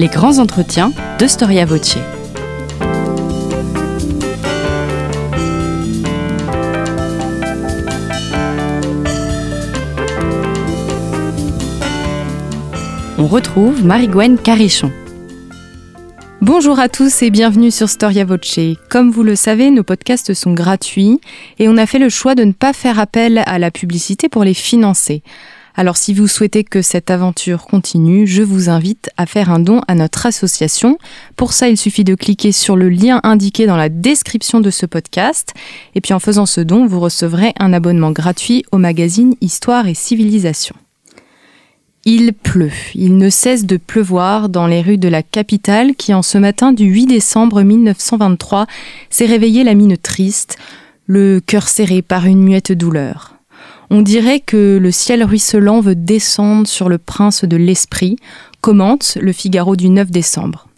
Les grands entretiens de Storia Voce. On retrouve Marie-Gwen Carichon. Bonjour à tous et bienvenue sur Storia Voce. Comme vous le savez, nos podcasts sont gratuits et on a fait le choix de ne pas faire appel à la publicité pour les financer. Alors si vous souhaitez que cette aventure continue, je vous invite à faire un don à notre association. Pour ça, il suffit de cliquer sur le lien indiqué dans la description de ce podcast. Et puis en faisant ce don, vous recevrez un abonnement gratuit au magazine Histoire et Civilisation. Il pleut, il ne cesse de pleuvoir dans les rues de la capitale qui en ce matin du 8 décembre 1923 s'est réveillé la mine triste, le cœur serré par une muette douleur. On dirait que le ciel ruisselant veut descendre sur le prince de l'esprit, commente le Figaro du 9 décembre.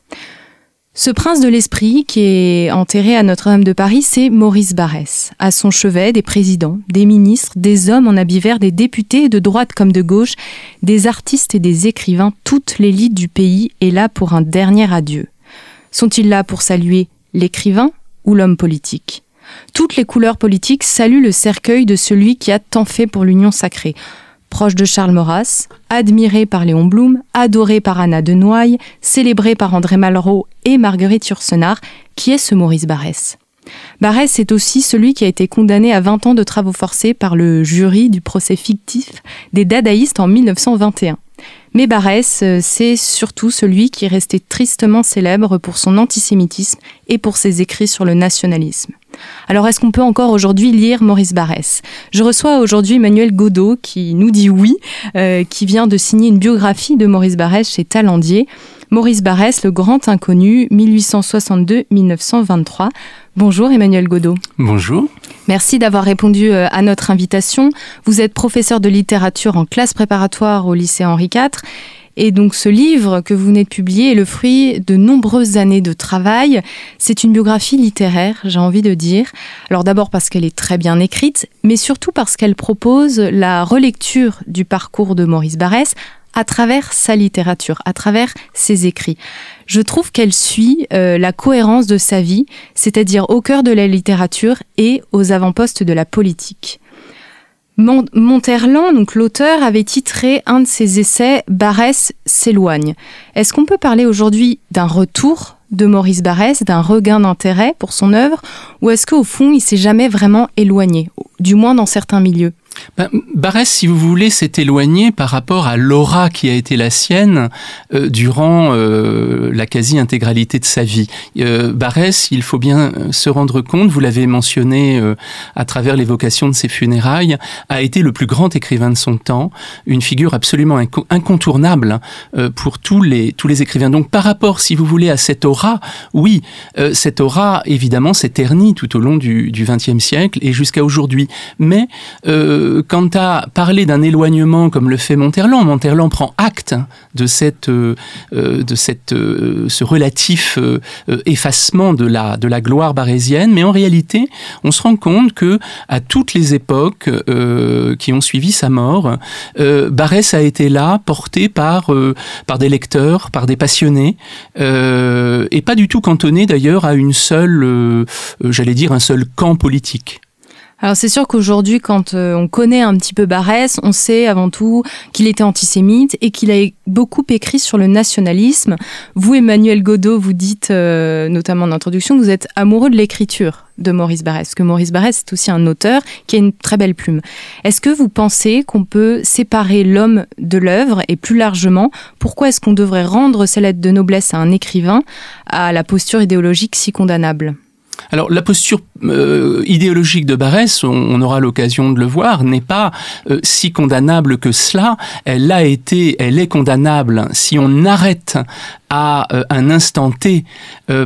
Ce prince de l'esprit qui est enterré à Notre-Dame de Paris, c'est Maurice Barrès. À son chevet, des présidents, des ministres, des hommes en habit vert, des députés de droite comme de gauche, des artistes et des écrivains, toute l'élite du pays est là pour un dernier adieu. Sont-ils là pour saluer l'écrivain ou l'homme politique? Toutes les couleurs politiques saluent le cercueil de celui qui a tant fait pour l'union sacrée proche de Charles Maurras, admiré par Léon Blum, adoré par Anna de Noailles, célébré par André Malraux et Marguerite Yourcenar, qui est ce Maurice Barrès Barrès est aussi celui qui a été condamné à 20 ans de travaux forcés par le jury du procès fictif des dadaïstes en 1921. Mais Barès, euh, c'est surtout celui qui est resté tristement célèbre pour son antisémitisme et pour ses écrits sur le nationalisme. Alors est-ce qu'on peut encore aujourd'hui lire Maurice Barrès Je reçois aujourd'hui Emmanuel Godot qui nous dit oui, euh, qui vient de signer une biographie de Maurice Barrès chez Talandier. Maurice Barrès, le grand inconnu, 1862-1923. Bonjour Emmanuel Godot. Bonjour. Merci d'avoir répondu euh, à notre invitation. Vous êtes professeur de littérature en classe préparatoire au lycée Henri IV. Et donc ce livre que vous venez de publier est le fruit de nombreuses années de travail. C'est une biographie littéraire, j'ai envie de dire. Alors d'abord parce qu'elle est très bien écrite, mais surtout parce qu'elle propose la relecture du parcours de Maurice Barrès à travers sa littérature, à travers ses écrits. Je trouve qu'elle suit euh, la cohérence de sa vie, c'est-à-dire au cœur de la littérature et aux avant-postes de la politique. Monterland, donc l'auteur, avait titré un de ses essais Barès s'éloigne. Est-ce qu'on peut parler aujourd'hui d'un retour de Maurice Barrès, d'un regain d'intérêt pour son œuvre, ou est-ce qu'au fond il s'est jamais vraiment éloigné, du moins dans certains milieux? Ben, Barès, si vous voulez, s'est éloigné par rapport à l'aura qui a été la sienne euh, durant euh, la quasi-intégralité de sa vie. Euh, Barès, il faut bien se rendre compte, vous l'avez mentionné euh, à travers l'évocation de ses funérailles, a été le plus grand écrivain de son temps, une figure absolument incontournable pour tous les, tous les écrivains. Donc par rapport, si vous voulez, à cette aura, oui, cette aura, évidemment, s'est ternie tout au long du XXe siècle et jusqu'à aujourd'hui. Mais quant à parler d'un éloignement comme le fait Monterland, Monterland prend acte de cette, euh, euh, de cette, euh, ce relatif effacement de la, de la gloire barésienne, mais en réalité, on se rend compte que à toutes les époques qui ont suivi sa mort, Barès a été là, porté par, par des lecteurs, par des passionnés, et pas du tout cantonné d'ailleurs à une seule, j'allais dire, un seul camp politique. Alors c'est sûr qu'aujourd'hui, quand euh, on connaît un petit peu Barès, on sait avant tout qu'il était antisémite et qu'il a beaucoup écrit sur le nationalisme. Vous, Emmanuel Godot, vous dites, euh, notamment en introduction, que vous êtes amoureux de l'écriture de Maurice parce que Maurice Barrès est aussi un auteur qui a une très belle plume. Est-ce que vous pensez qu'on peut séparer l'homme de l'œuvre et plus largement, pourquoi est-ce qu'on devrait rendre ces lettres de noblesse à un écrivain à la posture idéologique si condamnable? Alors la posture euh, idéologique de Barès, on, aura l'occasion de le voir, n'est pas euh, si condamnable que cela. Elle a été, elle est condamnable si on arrête à euh, un instant T,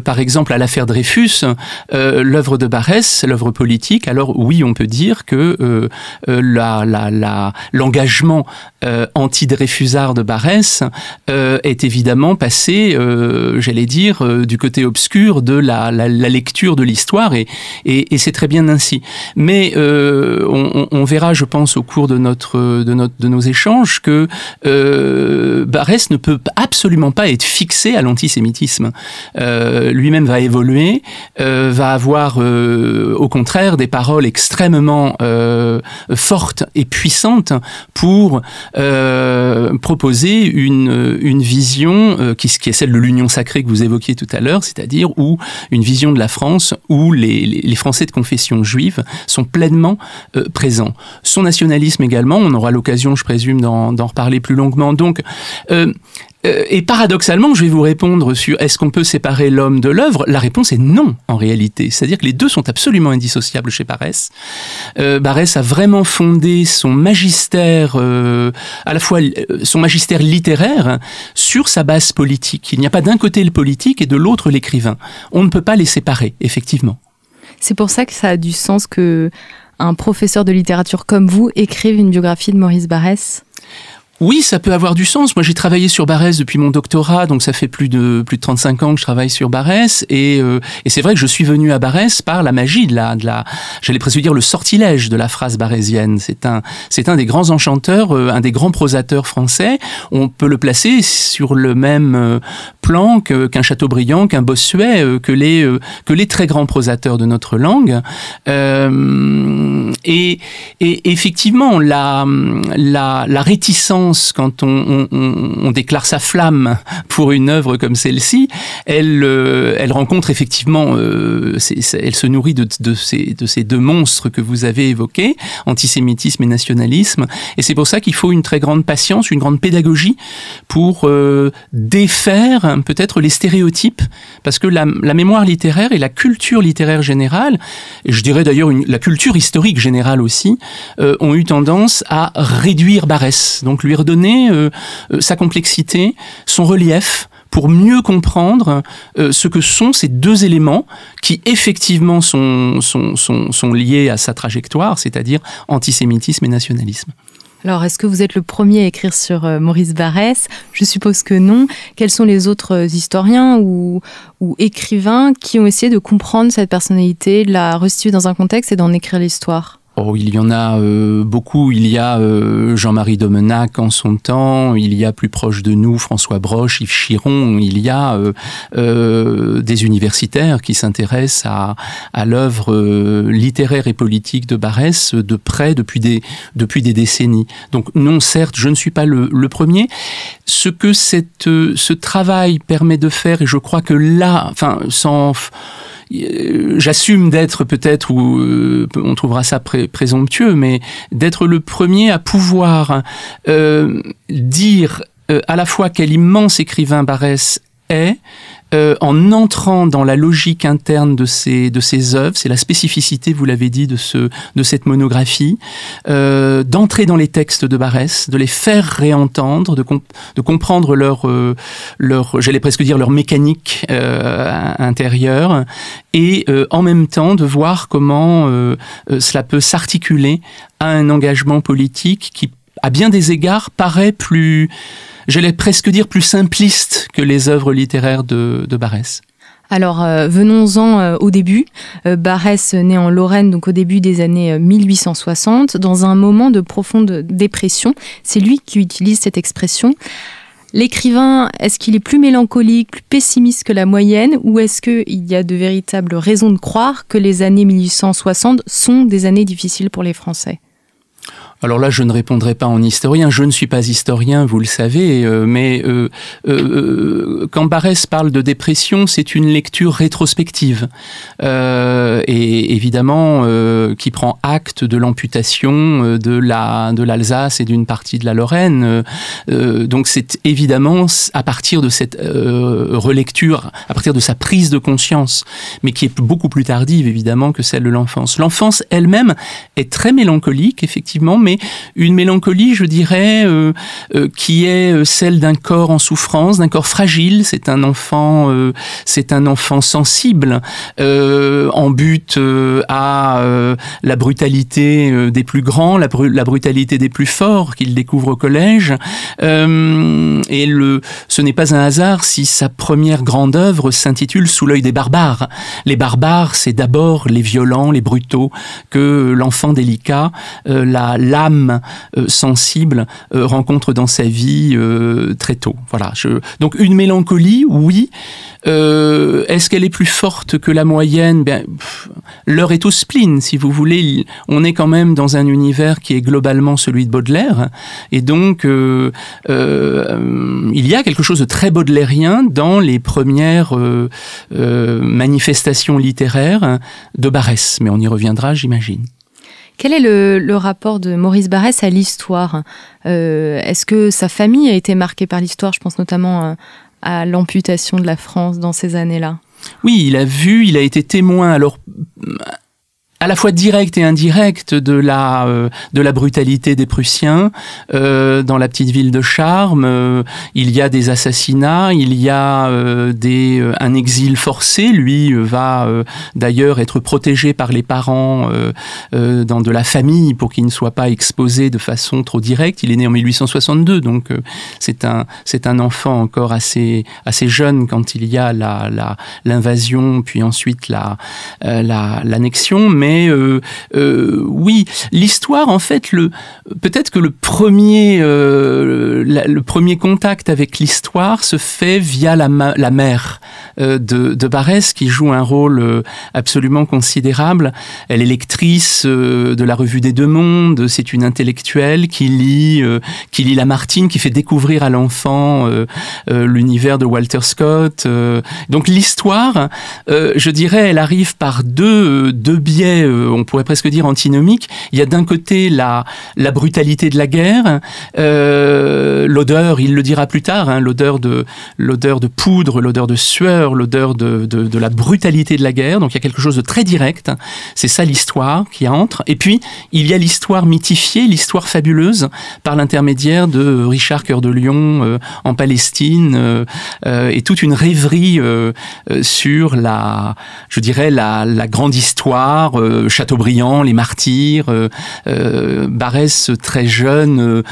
par exemple à l'affaire Dreyfus, l'œuvre de Barès, l'œuvre politique. Alors oui, on peut dire que l'engagement anti-Dreyfusard de Barès est évidemment passé, j'allais dire, du côté obscur de la lecture de l'histoire et, et, c'est très bien ainsi. Mais euh, on, verra, je pense, au cours de notre de notre de nos échanges que euh, Barès ne peut absolument pas être fixé à l'antisémitisme. Euh, Lui-même va évoluer, euh, va avoir au contraire des paroles extrêmement fortes et puissantes pour proposer une une vision qui, qui est celle de l'union sacrée que vous évoquiez tout à l'heure, c'est-à-dire où une vision de la France où les, Français de confession juive sont pleinement euh, présents. Son nationalisme également, on aura l'occasion, je présume, d'en reparler plus longuement. Donc, euh, et paradoxalement, je vais vous répondre sur est-ce qu'on peut séparer l'homme de l'œuvre La réponse est non, en réalité. C'est-à-dire que les deux sont absolument indissociables chez Barès. Euh, Barès a vraiment fondé son magistère, euh, à la fois son magistère littéraire, sur sa base politique. Il n'y a pas d'un côté le politique et de l'autre l'écrivain. On ne peut pas les séparer, effectivement. C'est pour ça que ça a du sens que un professeur de littérature comme vous écrive une biographie de Maurice Barès? Oui, ça peut avoir du sens. Moi, j'ai travaillé sur Barès depuis mon doctorat, donc ça fait plus de plus de 35 ans que je travaille sur Barès, et, euh, et c'est vrai que je suis venu à Barès par la magie de la, de la j'allais presque dire le sortilège de la phrase barésienne. C'est un, c'est un des grands enchanteurs, euh, un des grands prosateurs français. On peut le placer sur le même euh, plan qu'un Chateaubriand, qu'un Bossuet, que les que les très grands prosateurs de notre langue. et, et effectivement, la, la, la réticence quand on, déclare sa flamme pour une œuvre comme celle-ci, elle, euh, rencontre effectivement, euh, elle se nourrit de, ces, de ces deux monstres que vous avez évoqués, antisémitisme et nationalisme. Et c'est pour ça qu'il faut une très grande patience, une grande pédagogie pour euh, défaire peut-être les stéréotypes, parce que la, mémoire littéraire et la culture littéraire générale, et je dirais d'ailleurs la culture historique générale aussi, ont eu tendance à réduire Barès. Donc lui redonner euh, euh, sa complexité, son relief, pour mieux comprendre euh, ce que sont ces deux éléments qui effectivement sont, sont, sont, sont liés à sa trajectoire, c'est-à-dire antisémitisme et nationalisme. Alors, est-ce que vous êtes le premier à écrire sur Maurice Barrès? Je suppose que non. Quels sont les autres historiens ou, ou, écrivains qui ont essayé de comprendre cette personnalité, de la restituer dans un contexte et d'en écrire l'histoire? Oh, il y en a euh, beaucoup. Il y a euh, Jean-Marie Domenac en son temps. Il y a plus proche de nous François Broche, Yves Chiron. Il y a euh, des universitaires qui s'intéressent à, à l'œuvre littéraire et politique de Barès de près depuis des, depuis des décennies. Donc non, certes, je ne suis pas le, le premier. Ce que cette, ce travail permet de faire, et je crois que là, enfin, sans euh, j'assume d'être peut-être, ou euh, on trouvera ça présomptueux, mais d'être le premier à pouvoir euh, dire à la fois quel immense écrivain Barès est, euh, en entrant dans la logique interne de ces de ces œuvres, c'est la spécificité, vous l'avez dit, de ce de cette monographie, euh, d'entrer dans les textes de Barès, de les faire réentendre, de de comprendre leur euh, leur j'allais presque dire leur mécanique euh, intérieure, et euh, en même temps de voir comment cela peut s'articuler à un engagement politique qui à bien des égards paraît plus j'allais presque dire plus simpliste que les œuvres littéraires de, de Barès. Alors euh, venons-en euh, au début. Euh, Barès naît en Lorraine donc au début des années 1860 dans un moment de profonde dépression. C'est lui qui utilise cette expression. L'écrivain, est-ce qu'il est plus mélancolique, plus pessimiste que la moyenne ou est-ce qu'il y a de véritables raisons de croire que les années 1860 sont des années difficiles pour les Français? Alors là, je ne répondrai pas en historien. Je ne suis pas historien, vous le savez, euh, mais euh, euh, quand Barès parle de dépression, c'est une lecture rétrospective et évidemment qui prend acte de l'amputation de la de l'Alsace et d'une partie de la Lorraine. donc c'est évidemment à partir de cette relecture, à partir de sa prise de conscience, mais qui est beaucoup plus tardive évidemment que celle de l'enfance. L'enfance elle-même est très mélancolique, effectivement mais une mélancolie, je dirais, qui est celle d'un corps en souffrance, d'un corps fragile. C'est un enfant, c'est un enfant sensible, en but à la brutalité des plus grands, la, brutalité des plus forts qu'il découvre au collège. et le, ce n'est pas un hasard si sa première grande œuvre s'intitule Sous l'œil des barbares. Les barbares, c'est d'abord les violents, les brutaux, que l'enfant délicat, euh, la euh, sensible euh, rencontre dans sa vie très tôt. Voilà. Donc une mélancolie, oui. Est-ce qu'elle est plus forte que la moyenne? Ben, L'heure est au spleen, si vous voulez. On est quand même dans un univers qui est globalement celui de Baudelaire, et donc il y a quelque chose de très baudelairien dans les premières manifestations littéraires de Barès, mais on y reviendra, j'imagine. Quel est le, rapport de Maurice Barrès à l'histoire? Euh, Est-ce que sa famille a été marquée par l'histoire? Je pense notamment euh, à l'amputation de la France dans ces années-là. Oui, il a vu, il a été témoin. Alors, à la fois direct et indirect de la euh, de la brutalité des Prussiens euh, dans la petite ville de Charmes. Euh, il y a des assassinats, il y a des un exil forcé. Lui va d'ailleurs être protégé par les parents dans de la famille pour qu'il ne soit pas exposé de façon trop directe. Il est né en 1862, donc c'est un c'est un enfant encore assez assez jeune quand il y a la l'invasion puis ensuite la l'annexion, mais mais euh, euh, oui, l'histoire, en fait, le peut-être que le premier, euh, le premier contact avec l'histoire se fait via la, mère de, de Barès, qui joue un rôle absolument considérable. Elle est lectrice de la Revue des Deux Mondes. C'est une intellectuelle qui lit, qui lit Lamartine, qui fait découvrir à l'enfant l'univers de Walter Scott. donc l'histoire, je dirais, elle arrive par deux, deux biais euh, on pourrait presque dire antinomique. Il y a d'un côté la, la brutalité de la guerre, euh, l'odeur, il le dira plus tard, hein, l'odeur de l'odeur de poudre, l'odeur de sueur, l'odeur de, de, la brutalité de la guerre. Donc il y a quelque chose de très direct. C'est ça l'histoire qui entre. Et puis il y a l'histoire mythifiée, l'histoire fabuleuse par l'intermédiaire de Richard Cœur de Lion euh, en Palestine et toute une rêverie sur la, je dirais la, la grande histoire euh, Chateaubriand, les martyrs, euh, euh, Barès très jeune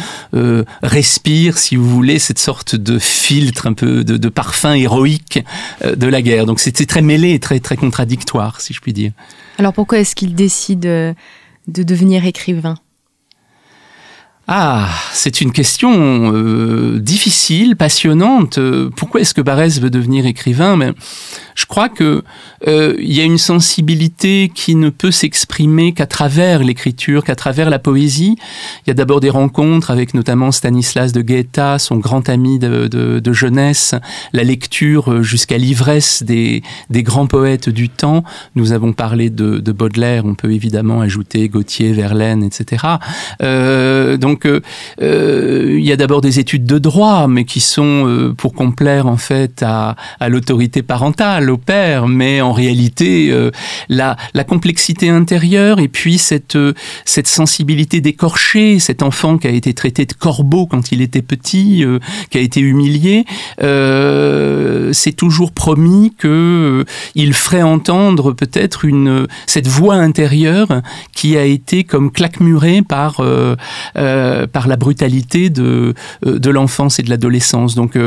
respire, si vous voulez, cette sorte de filtre, un peu de, parfum héroïque de la guerre. Donc c'était très mêlé et très très contradictoire, si je puis dire. Alors pourquoi est-ce qu'il décide de devenir écrivain? Ah, c'est une question difficile, passionnante. Pourquoi est-ce que Barès veut devenir écrivain? Mais je crois que euh, il y a une sensibilité qui ne peut s'exprimer qu'à travers l'écriture, qu'à travers la poésie. Il y a d'abord des rencontres avec notamment Stanislas de Gaeta, son grand ami de, de, de jeunesse, la lecture euh, jusqu'à l'ivresse des, des, grands poètes du temps. Nous avons parlé de, de Baudelaire, on peut évidemment ajouter Gautier, Verlaine, etc. Euh, donc euh, il y a d'abord des études de droit, mais qui sont pour complaire en fait à, à l'autorité parentale mais en réalité, euh, la, la, complexité intérieure et puis cette, euh, cette sensibilité d'écorché, cet enfant qui a été traité de corbeau quand il était petit, euh, qui a été humilié, c'est toujours promis que il ferait entendre peut-être une cette voix intérieure qui a été comme claquemurée par par la brutalité de de l'enfance et de l'adolescence. Donc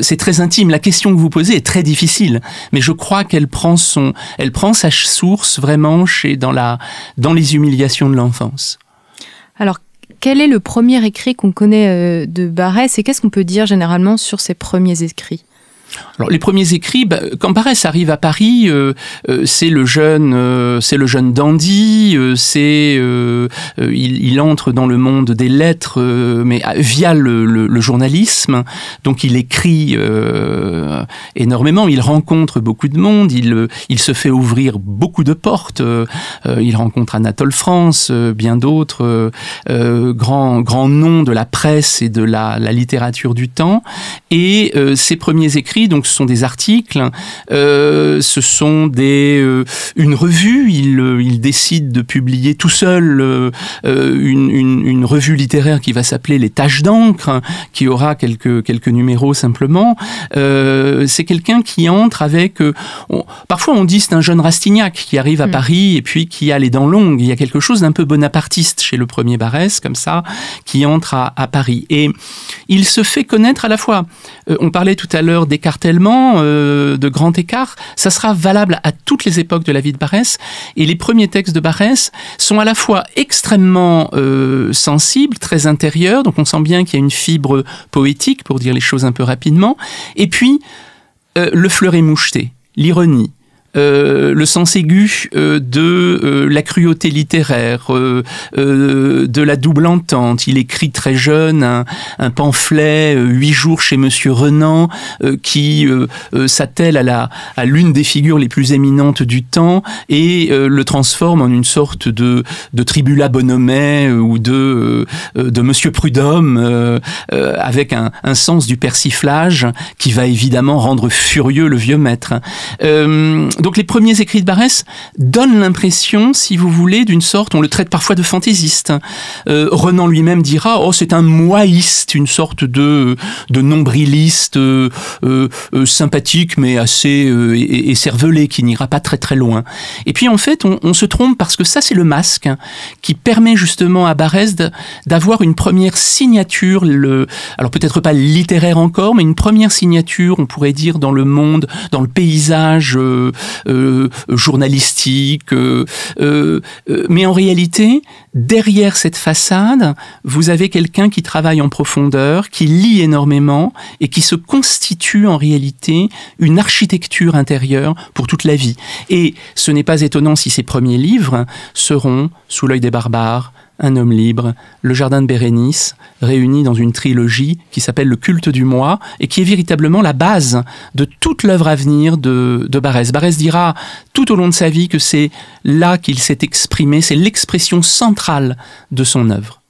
c'est très intime. La question que vous posez est très difficile je crois qu'elle prend son, prend sa source vraiment chez dans les humiliations de l'enfance. Alors, quel est le premier écrit qu'on connaît euh, de Barès et qu'est-ce qu'on peut dire généralement sur ses premiers écrits? Alors les premiers écrits, bah, quand Barès arrive à Paris, euh, euh, c'est le jeune, euh, c'est le jeune dandy, c'est il, il, entre dans le monde des lettres, mais via le, le, le, journalisme. Donc il écrit énormément, il rencontre beaucoup de monde, il, il se fait ouvrir beaucoup de portes. il rencontre Anatole France, bien d'autres grands grands noms de la presse et de la, la littérature du temps. Et ses premiers écrits donc ce sont des articles, ce sont des une revue. Il, il décide de publier tout seul une, une, une, revue littéraire qui va s'appeler Les Taches d'encre, qui aura quelques quelques numéros simplement. c'est quelqu'un qui entre avec. parfois on dit c'est un jeune Rastignac qui arrive à mm. Paris et puis qui a les dents longues. Il y a quelque chose d'un peu bonapartiste chez le premier Barès, comme ça, qui entre à, Paris. Et il se fait connaître à la fois. Euh, on parlait tout à l'heure d'écartèlement, euh, de grand écart. Ça sera valable à toutes les époques de la vie de Barès. Et les premiers textes de Barès sont à la fois extrêmement euh, sensibles, très intérieurs. Donc on sent bien qu'il y a une fibre poétique, pour dire les choses un peu rapidement. Et puis, le fleuret moucheté, l'ironie, euh, le sens aigu euh, de euh, la cruauté littéraire, de la double entente. Il écrit très jeune un, pamphlet, Huit jours chez Monsieur Renan, qui s'attelle à la à l'une des figures les plus éminentes du temps et le transforme en une sorte de de Tribula Bonomet ou de de Monsieur Prudhomme, avec un, un, sens du persiflage qui va évidemment rendre furieux le vieux maître donc les premiers écrits de Barès donnent l'impression, si vous voulez, d'une sorte, on le traite parfois de fantaisiste. Euh, Renan lui-même dira, oh c'est un moaïste, une sorte de, de nombriliste euh, euh, sympathique mais assez écervelé, qui n'ira pas très très loin. Et puis en fait, on, se trompe parce que ça c'est le masque qui permet justement à Barès d'avoir une première signature, le, alors peut-être pas littéraire encore, mais une première signature, on pourrait dire, dans le monde, dans le paysage euh, journalistique. Euh, euh, mais en réalité, derrière cette façade, vous avez quelqu'un qui travaille en profondeur, qui lit énormément et qui se constitue en réalité une architecture intérieure pour toute la vie. Et ce n'est pas étonnant si ces premiers livres seront Sous l'œil des barbares, un homme libre, Le Jardin de Bérénice, réunis dans une trilogie qui s'appelle Le culte du moi et qui est véritablement la base de toute l'œuvre à venir de, de Barès. Barès dira tout au long de sa vie que c'est là qu'il s'est exprimé, c'est l'expression centrale de son œuvre.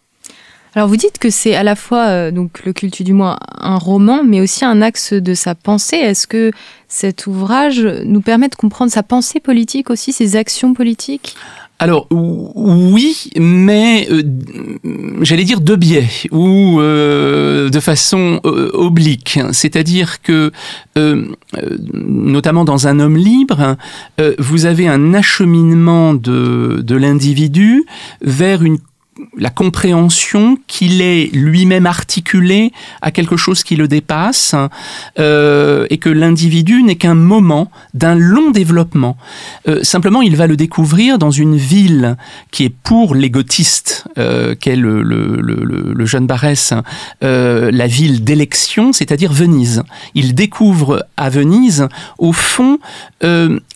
Alors vous dites que c'est à la fois euh, donc le culte du moi un roman, mais aussi un axe de sa pensée. Est-ce que cet ouvrage nous permet de comprendre sa pensée politique aussi, ses actions politiques? Alors oui, mais euh, j'allais dire de biais ou euh, de façon euh, oblique. C'est-à-dire que, notamment dans un homme libre, vous avez un acheminement de, de l'individu vers une la compréhension qu'il est lui-même articulé à quelque chose qui le dépasse euh, et que l'individu n'est qu'un moment d'un long développement. Euh, simplement, il va le découvrir dans une ville qui est pour l'égotiste euh, qu'est le, le, le, jeune Barès, euh, la ville d'élection, c'est-à-dire Venise. Il découvre à Venise, au fond,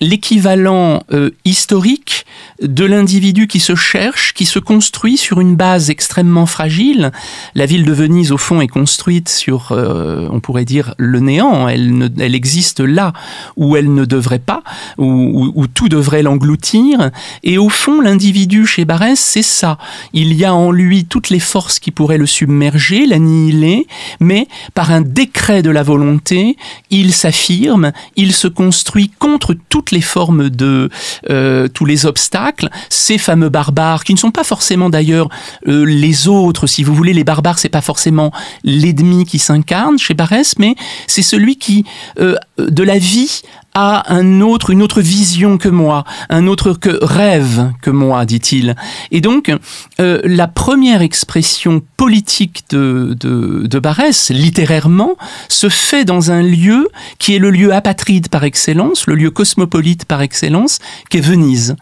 l'équivalent historique de l'individu qui se cherche, qui se construit sur une base extrêmement fragile. La ville de Venise, au fond, est construite sur, euh, on pourrait dire, le néant. Elle, elle existe là où elle ne devrait pas, où, où, tout devrait l'engloutir. Et au fond, l'individu chez Barès, c'est ça. Il y a en lui toutes les forces qui pourraient le submerger, l'annihiler, mais par un décret de la volonté, il s'affirme, il se construit contre toutes les formes de euh, tous les obstacles, ces fameux barbares qui ne sont pas forcément d'ailleurs euh, les autres, si vous voulez, les barbares, c'est pas forcément l'ennemi qui s'incarne chez Barès, mais c'est celui qui, euh, de la vie, a un autre, une autre vision que moi, un autre que rêve que moi, dit-il. Et donc, euh, la première expression politique de, de, de Barès, littérairement, se fait dans un lieu qui est le lieu apatride par excellence, le lieu cosmopolite par excellence, qui est Venise.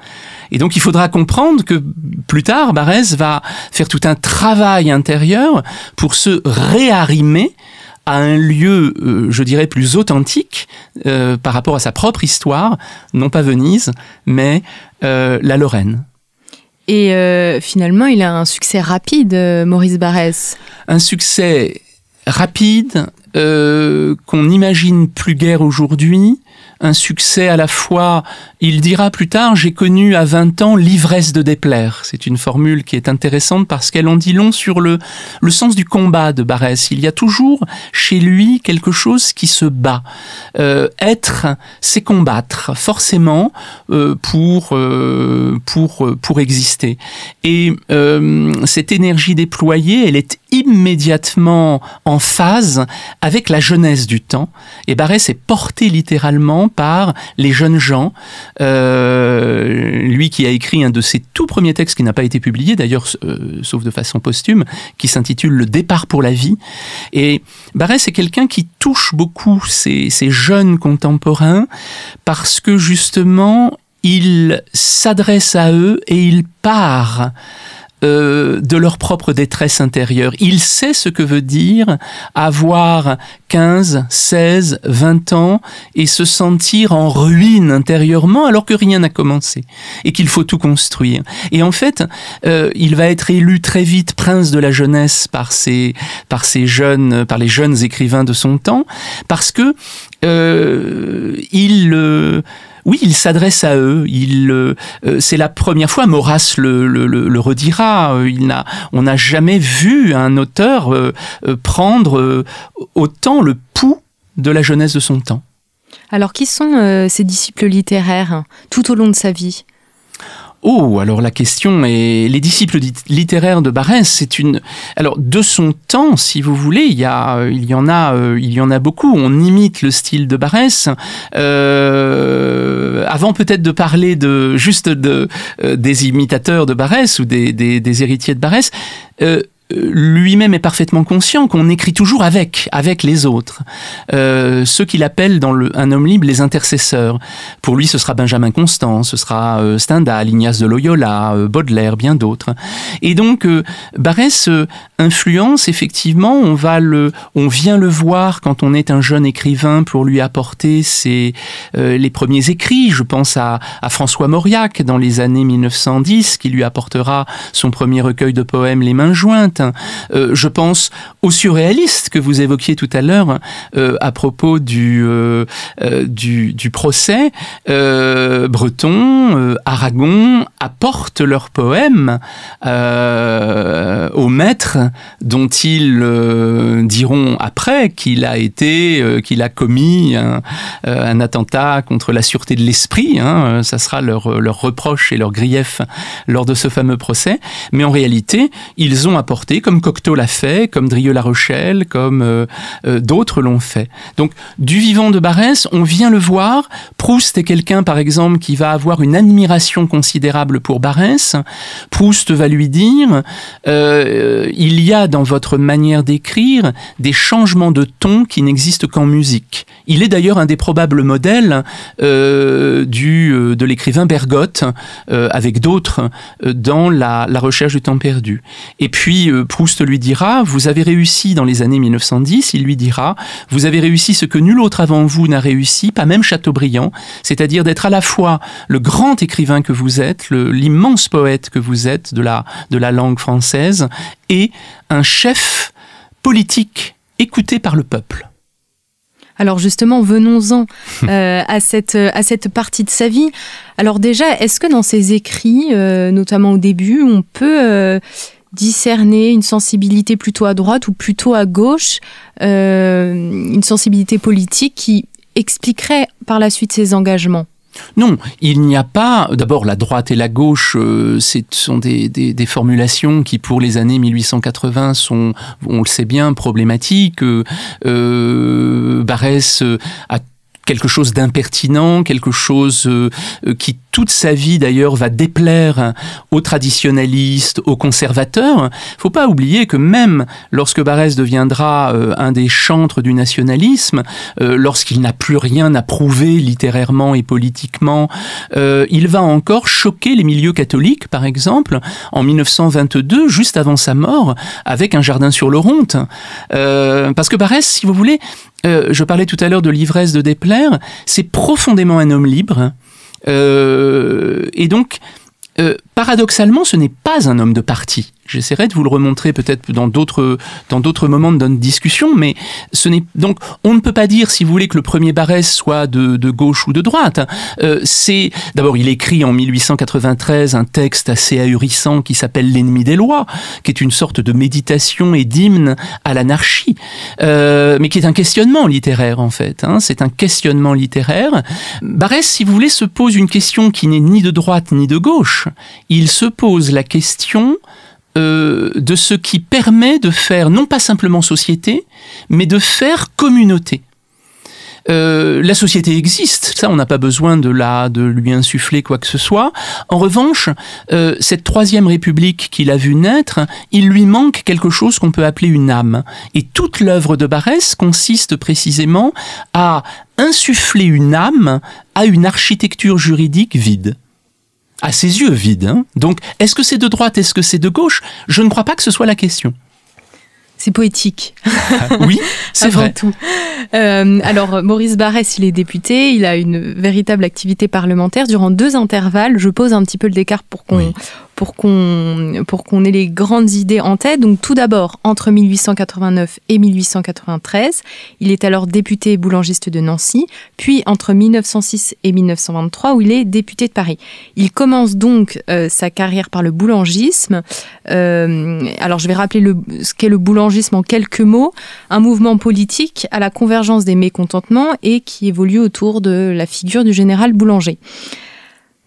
Et donc, il faudra comprendre que plus tard, Barès va faire tout un travail intérieur pour se réarrimer à un lieu, euh, je dirais, plus authentique euh, par rapport à sa propre histoire, non pas Venise, mais euh, la Lorraine. Et finalement, il a un succès rapide, Maurice Barrès. Un succès rapide, qu'on n'imagine plus guère aujourd'hui, un succès à la fois, il dira plus tard, j'ai connu à 20 ans l'ivresse de déplaire. C'est une formule qui est intéressante parce qu'elle en dit long sur le, le sens du combat de Barès. Il y a toujours chez lui quelque chose qui se bat. Euh, être, c'est combattre, forcément, euh, pour, euh, pour, pour exister. Et cette énergie déployée, elle est immédiatement en phase avec la jeunesse du temps. Et Barès est porté littéralement par les jeunes gens. Euh, lui qui a écrit un de ses tout premiers textes qui n'a pas été publié, d'ailleurs, euh, sauf de façon posthume, qui s'intitule Le départ pour la vie. Et Barès est quelqu'un qui touche beaucoup ces, ces jeunes contemporains parce que justement, il s'adresse à eux et il part euh, de leur propre détresse intérieure. Il sait ce que veut dire avoir 15, 16, 20 ans et se sentir en ruine intérieurement alors que rien n'a commencé et qu'il faut tout construire. Et en fait, euh, il va être élu très vite prince de la jeunesse par ces, par ces jeunes, par les jeunes écrivains de son temps, parce que euh, il oui, il s'adresse à eux. Il, euh, euh, c'est la première fois. Maurras le, le, redira. Euh, il n'a, on n'a jamais vu un auteur prendre autant le pouls de la jeunesse de son temps. Alors, qui sont ses disciples littéraires tout au long de sa vie? Oh, alors la question est les disciples littéraires de Barès, c'est une alors de son temps, si vous voulez, il y a il y en a euh, il y en a beaucoup. On imite le style de Barès. Euh, avant peut-être de parler de juste de euh, des imitateurs de Barès ou des, des, des héritiers de Barès. Euh, lui-même est parfaitement conscient qu'on écrit toujours avec, avec les autres. Euh, ceux qu'il appelle dans le, un homme libre les intercesseurs. Pour lui, ce sera Benjamin Constant, ce sera euh, Stendhal, Ignace de Loyola, euh, Baudelaire, bien d'autres. Et donc, euh, Barès euh, influence effectivement. On va le, on vient le voir quand on est un jeune écrivain pour lui apporter ses, les premiers écrits. Je pense à, à François Mauriac dans les années 1910, qui lui apportera son premier recueil de poèmes Les Mains jointes. Euh, je pense aux surréalistes que vous évoquiez tout à l'heure euh, à propos du, euh, du, procès. Breton, Aragon apportent leurs poèmes au maître dont ils diront après qu'il a été, qu'il a commis un, un, attentat contre la sûreté de l'esprit. Hein, ça sera leur, leur reproche et leur grief lors de ce fameux procès. Mais en réalité, ils ont apporté comme Cocteau l'a fait, comme Drieux-La Rochelle, comme euh, euh, d'autres l'ont fait. Donc, du vivant de Barès, on vient le voir. Proust est quelqu'un, par exemple, qui va avoir une admiration considérable pour Barès. Proust va lui dire, euh, il y a dans votre manière d'écrire des changements de ton qui n'existent qu'en musique. Il est d'ailleurs un des probables modèles du, de l'écrivain Bergotte, avec d'autres, dans la, la, recherche du temps perdu. Et puis, Proust lui dira, vous avez réussi dans les années 1910, il lui dira, vous avez réussi ce que nul autre avant vous n'a réussi, pas même Chateaubriand, c'est-à-dire d'être à la fois le grand écrivain que vous êtes, l'immense poète que vous êtes de la, de la langue française, et un chef politique écouté par le peuple. Alors justement, venons-en euh, à, cette, à cette partie de sa vie. Alors déjà, est-ce que dans ses écrits, euh, notamment au début, on peut euh, discerner une sensibilité plutôt à droite ou plutôt à gauche, euh, une sensibilité politique qui expliquerait par la suite ses engagements non, il n'y a pas. D'abord, la droite et la gauche, euh, ce sont des, formulations qui, pour les années 1880, sont, on le sait bien, problématiques. Euh, a quelque chose d'impertinent, quelque chose euh, euh, qui toute sa vie d'ailleurs va déplaire aux traditionalistes, aux conservateurs. Faut pas oublier que même lorsque Barès deviendra euh, un des chantres du nationalisme, lorsqu'il n'a plus rien à prouver littérairement et politiquement, il va encore choquer les milieux catholiques, par exemple, en 1922, juste avant sa mort, avec un jardin sur le Ronte. parce que Barès, si vous voulez, euh, je parlais tout à l'heure de l'ivresse de déplaire, c'est profondément un homme libre. Euh, et donc, euh, paradoxalement, ce n'est pas un homme de parti. J'essaierai de vous le remontrer peut-être dans d'autres dans d'autres moments de notre discussion, mais ce n'est donc on ne peut pas dire, si vous voulez, que le premier Barès soit de, de gauche ou de droite. Euh, c'est d'abord il écrit en 1893 un texte assez ahurissant qui s'appelle L'ennemi des lois, qui est une sorte de méditation et d'hymne à l'anarchie, euh, mais qui est un questionnement littéraire en fait. Hein, c'est un questionnement littéraire. Barès, si vous voulez, se pose une question qui n'est ni de droite ni de gauche. Il se pose la question euh, de ce qui permet de faire non pas simplement société, mais de faire communauté. Euh, la société existe, ça on n'a pas besoin de la de lui insuffler quoi que ce soit. En revanche, euh, cette troisième république qu'il a vu naître, il lui manque quelque chose qu'on peut appeler une âme. Et toute l'œuvre de Barès consiste précisément à insuffler une âme à une architecture juridique vide à ses yeux vide. Hein. Donc, est-ce que c'est de droite, est-ce que c'est de gauche? Je ne crois pas que ce soit la question. C'est poétique. oui, c'est vrai. tout. Euh, alors, Maurice Barrès, il est député, il a une véritable activité parlementaire. Durant deux intervalles, je pose un petit peu le décart pour qu'on pour qu'on pour qu'on ait les grandes idées en tête. Donc tout d'abord, entre 1889 et 1893, il est alors député boulangiste de Nancy, puis entre 1906 et 1923 où il est député de Paris. Il commence donc euh, sa carrière par le boulangisme. Euh, alors je vais rappeler le, ce qu'est le boulangisme en quelques mots, un mouvement politique à la convergence des mécontentements et qui évolue autour de la figure du général boulanger.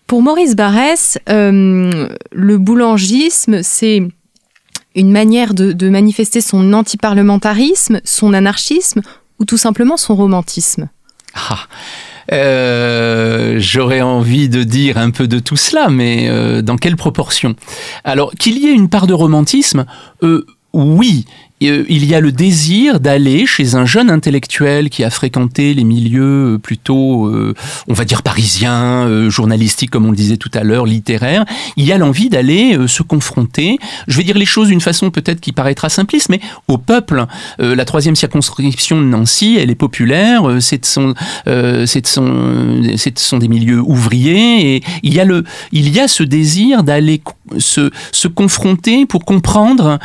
Pour Maurice Barrès, euh, le boulangisme, c'est une manière de, manifester son antiparlementarisme, son anarchisme ou tout simplement son romantisme. Ah. Euh, j'aurais envie de dire un peu de tout cela, mais euh, dans quelle proportion? Alors, qu'il y ait une part de romantisme, oui, il y a le désir d'aller chez un jeune intellectuel qui a fréquenté les milieux euh, plutôt, euh, on va dire parisiens, journalistiques comme on le disait tout à l'heure, littéraires. Il y a l'envie d'aller se confronter. Je vais dire les choses d'une façon peut-être qui paraîtra simpliste, mais au peuple. la troisième circonscription de Nancy, elle est populaire. c'est de son, c'est de c'est sont des milieux ouvriers et il y a le, il y a ce désir d'aller se, se confronter pour comprendre,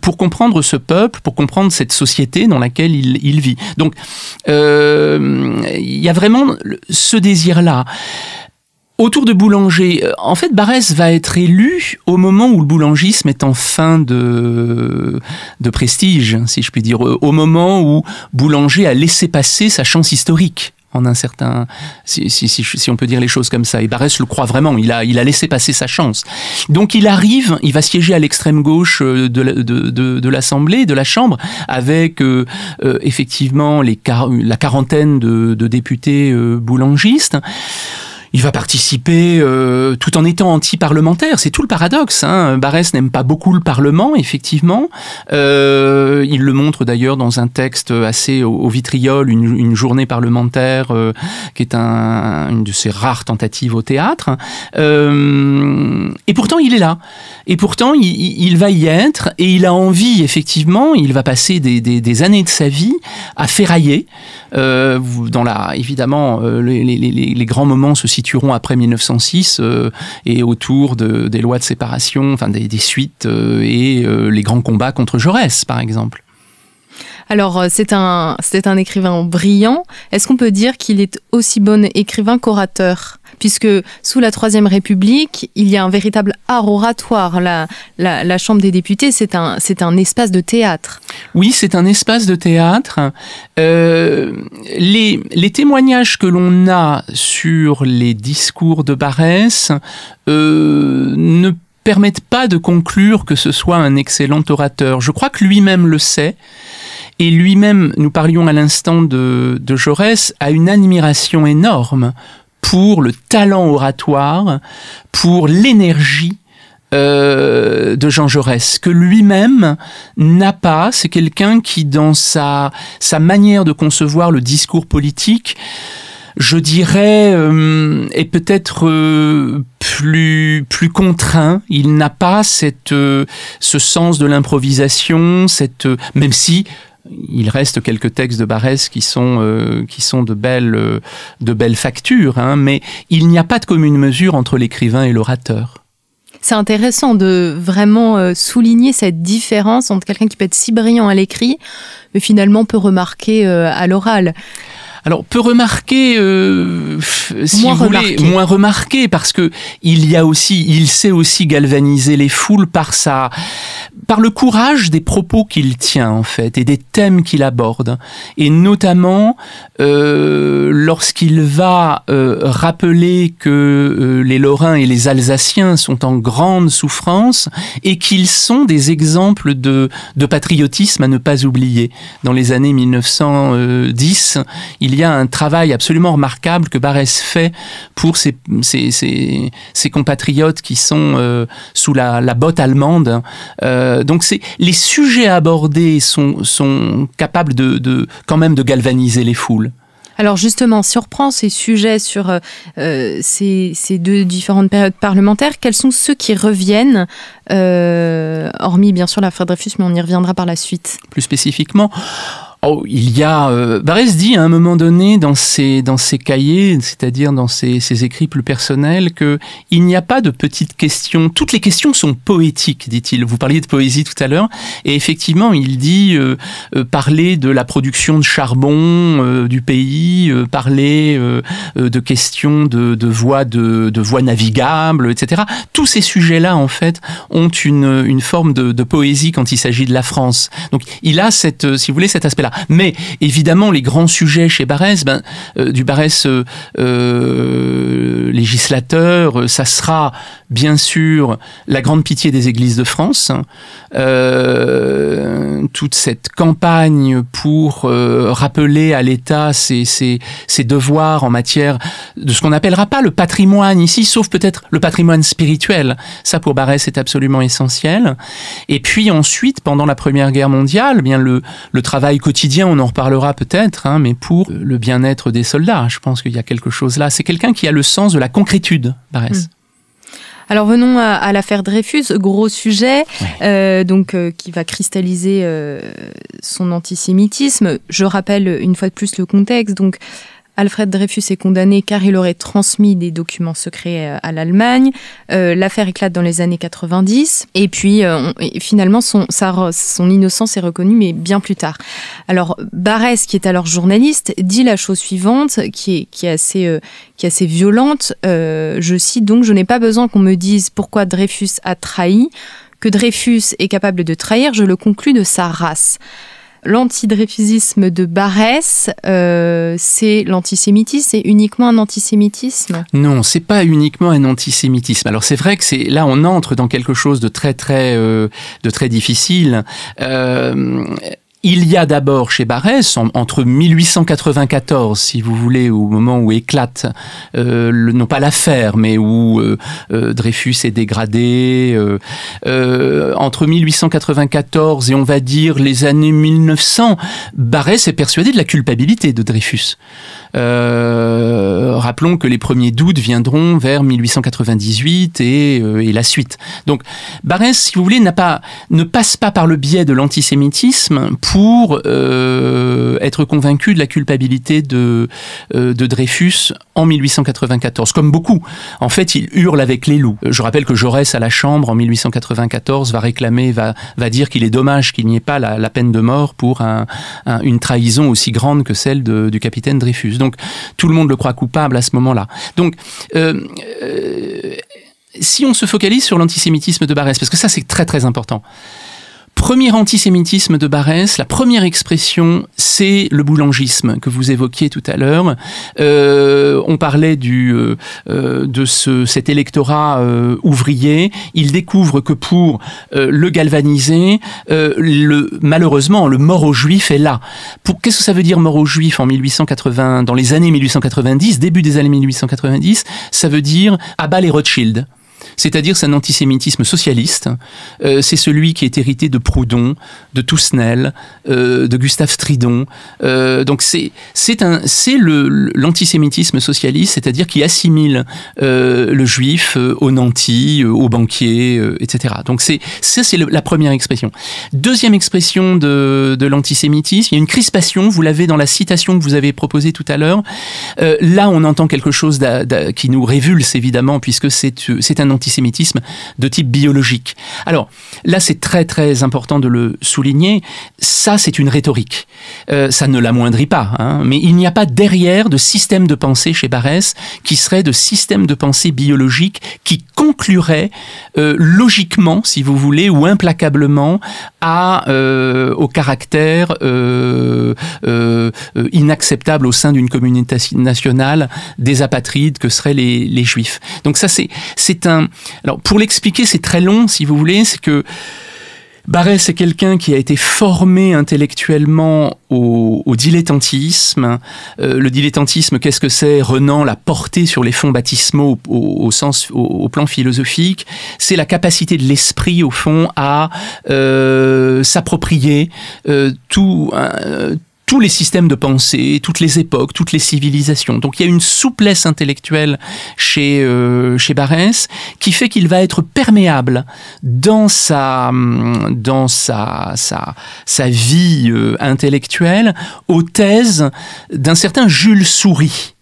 pour comprendre ce peuple pour comprendre cette société dans laquelle il, vit. Donc, euh, il y a vraiment ce désir-là. Autour de Boulanger, euh, en fait, Barès va être élu au moment où le boulangisme est en fin de, de prestige, si je puis dire, au moment où Boulanger a laissé passer sa chance historique en un certain, si, si, si, on peut dire les choses comme ça. Et Barès le croit vraiment. Il a, il a laissé passer sa chance. Donc il arrive, il va siéger à l'extrême gauche euh, de, de, de, de l'Assemblée, de la Chambre, avec euh, euh, effectivement les la quarantaine de, de députés boulangistes il va participer euh, tout en étant anti-parlementaire. C'est tout le paradoxe. Hein. Barès n'aime pas beaucoup le Parlement, effectivement. Euh, il le montre d'ailleurs dans un texte assez au, vitriol, une, journée parlementaire, euh, qui est un, une de ses rares tentatives au théâtre. et pourtant, il est là. Et pourtant, il, va y être et il a envie, effectivement, il va passer des, années de sa vie à ferrailler. dans la, évidemment, les, grands moments se situent après 1906 euh, et autour de, des lois de séparation, enfin des, suites euh, et euh, les grands combats contre Jaurès, par exemple. Alors, c'est un, c'est un écrivain brillant. Est-ce qu'on peut dire qu'il est aussi bon écrivain qu'orateur? Puisque sous la Troisième République, il y a un véritable art oratoire. La, la, Chambre des députés, c'est un, c'est un espace de théâtre. Oui, c'est un espace de théâtre. Euh, les, les, témoignages que l'on a sur les discours de Barès euh, ne permettent pas de conclure que ce soit un excellent orateur. Je crois que lui-même le sait. Et lui-même, nous parlions à l'instant de, de Jaurès, a une admiration énorme pour le talent oratoire, pour l'énergie euh, de Jean Jaurès, que lui-même n'a pas. C'est quelqu'un qui, dans sa, sa manière de concevoir le discours politique, je dirais, euh, est peut-être euh, plus plus contraint. Il n'a pas cette ce sens de l'improvisation, cette même si il reste quelques textes de Barès qui sont euh, qui sont de belles euh, de belles factures, hein, mais il n'y a pas de commune mesure entre l'écrivain et l'orateur. C'est intéressant de vraiment souligner cette différence entre quelqu'un qui peut être si brillant à l'écrit, mais finalement peut remarquer à l'oral. Alors, peut remarquer, euh, si moins vous voulez, moins remarqué, parce que il y a aussi, il sait aussi galvaniser les foules par sa, par le courage des propos qu'il tient en fait et des thèmes qu'il aborde, et notamment euh, lorsqu'il va euh, rappeler que euh, les Lorrains et les Alsaciens sont en grande souffrance et qu'ils sont des exemples de, de patriotisme à ne pas oublier. Dans les années 1910, il il y a un travail absolument remarquable que Barès fait pour ses, compatriotes qui sont euh, sous la, botte allemande. Euh, donc c'est les sujets abordés sont, sont capables de, quand même de galvaniser les foules. Alors justement, si on reprend ces sujets sur euh, ces, deux différentes périodes parlementaires, quels sont ceux qui reviennent, hormis bien sûr la Dreyfus, mais on y reviendra par la suite Plus spécifiquement Oh, il y a. Euh, Barès dit à un moment donné dans ses, dans ses cahiers, c'est-à-dire dans ses, ses, écrits plus personnels, que il n'y a pas de petites questions. Toutes les questions sont poétiques, dit-il. Vous parliez de poésie tout à l'heure, et effectivement, il dit euh, euh, parler de la production de charbon euh, du pays, parler de questions de, de voies de, de voies navigables, etc. Tous ces sujets-là, en fait, ont une, une forme de, de poésie quand il s'agit de la France. Donc, il a cette, si vous voulez, cet aspect-là. Mais évidemment, les grands sujets chez Barès, ben, euh, du Barès euh, euh, législateur, ça sera bien sûr la grande pitié des églises de France, hein. toute cette campagne pour rappeler à l'État ses, devoirs en matière de ce qu'on n'appellera pas le patrimoine ici, sauf peut-être le patrimoine spirituel. Ça, pour Barès, est absolument essentiel. Et puis ensuite, pendant la Première Guerre mondiale, bien le, le travail quotidien on en reparlera peut-être, hein, mais pour le bien-être des soldats, je pense qu'il y a quelque chose là. C'est quelqu'un qui a le sens de la concrétude, Barès. Hmm. Alors venons à, l'affaire Dreyfus, gros sujet, euh, donc euh, qui va cristalliser euh, son antisémitisme. Je rappelle une fois de plus le contexte. Donc Alfred Dreyfus est condamné car il aurait transmis des documents secrets euh, à l'Allemagne. Euh, l'affaire éclate dans les années 90 et puis euh, finalement son, son innocence est reconnue mais bien plus tard. Alors Barès, qui est alors journaliste, dit la chose suivante qui est, qui est, assez, qui est assez violente. je cite donc, je n'ai pas besoin qu'on me dise pourquoi Dreyfus a trahi. Que Dreyfus est capable de trahir, je le conclus de sa race l'antidreyfusisme de Barès, euh, c'est l'antisémitisme, c'est uniquement un antisémitisme? Non, c'est pas uniquement un antisémitisme. Alors c'est vrai que c'est là on entre dans quelque chose de très très euh, de très difficile. Euh, il y a d'abord chez Barès, entre 1894, si vous voulez, au moment où éclate, euh, non pas l'affaire, mais où euh, euh, Dreyfus est dégradé, entre 1894 et on va dire les années 1900, Barès est persuadé de la culpabilité de Dreyfus. Rappelons que les premiers doutes viendront vers 1898 et, et la suite. Donc Barès, si vous voulez, n'a pas, ne passe pas par le biais de l'antisémitisme pour euh, être convaincu de la culpabilité de, euh, de Dreyfus en 1894, comme beaucoup. En fait, il hurle avec les loups. Je rappelle que Jaurès à la Chambre en 1894 va réclamer, va, va dire qu'il est dommage qu'il n'y ait pas la, peine de mort pour un, une trahison aussi grande que celle du capitaine Dreyfus. Tout le monde le croit coupable à ce moment-là. Donc euh, si on se focalise sur l'antisémitisme de Barès, parce que ça c'est très très important. Premier antisémitisme de Barès, la première expression, c'est le boulangisme que vous évoquiez tout à l'heure. Euh, on parlait du, euh, euh, de ce, cet électorat ouvrier. Il découvre que pour le galvaniser, malheureusement, le mort aux juifs est là. Qu'est-ce que ça veut dire mort aux juifs en 1880, dans les années 1890, début des années 1890 Ça veut dire abat les Rothschild c'est-à-dire c'est un antisémitisme socialiste. Euh, c'est celui qui est hérité de Proudhon, de Tousnel, euh, de Gustave Stridon. Euh, donc c'est c'est un c'est le l'antisémitisme socialiste, c'est-à-dire qui assimile le juif au nanti, au banquier, etc. Donc c'est ça c'est la première expression. Deuxième expression de de l'antisémitisme, il y a une crispation. Vous l'avez dans la citation que vous avez proposée tout à l'heure. là on entend quelque chose qui nous révulse évidemment puisque c'est c'est un l'antisémitisme de type biologique. Alors là, c'est très très important de le souligner. Ça, c'est une rhétorique. Euh, ça ne l'amoindrit pas, hein, mais il n'y a pas derrière de système de pensée chez Barès qui serait de système de pensée biologique qui conclurait euh, logiquement, si vous voulez, ou implacablement à euh, au caractère inacceptable au sein d'une communauté nationale des apatrides que seraient les, les juifs. Donc ça, c'est un. Alors pour l'expliquer, c'est très long, si vous voulez, c'est que Barrès c'est quelqu'un qui a été formé intellectuellement au, dilettantisme. Euh, le dilettantisme, qu'est-ce que c'est? Renan l'a porté sur les fonds baptismaux au, sens, au, plan philosophique. C'est la capacité de l'esprit, au fond, à euh, s'approprier euh, tout tous les systèmes de pensée, toutes les époques, toutes les civilisations. Donc il y a une souplesse intellectuelle chez, euh, chez Barès qui fait qu'il va être perméable dans sa, dans sa, sa, sa vie euh, intellectuelle aux thèses d'un certain Jules Souris.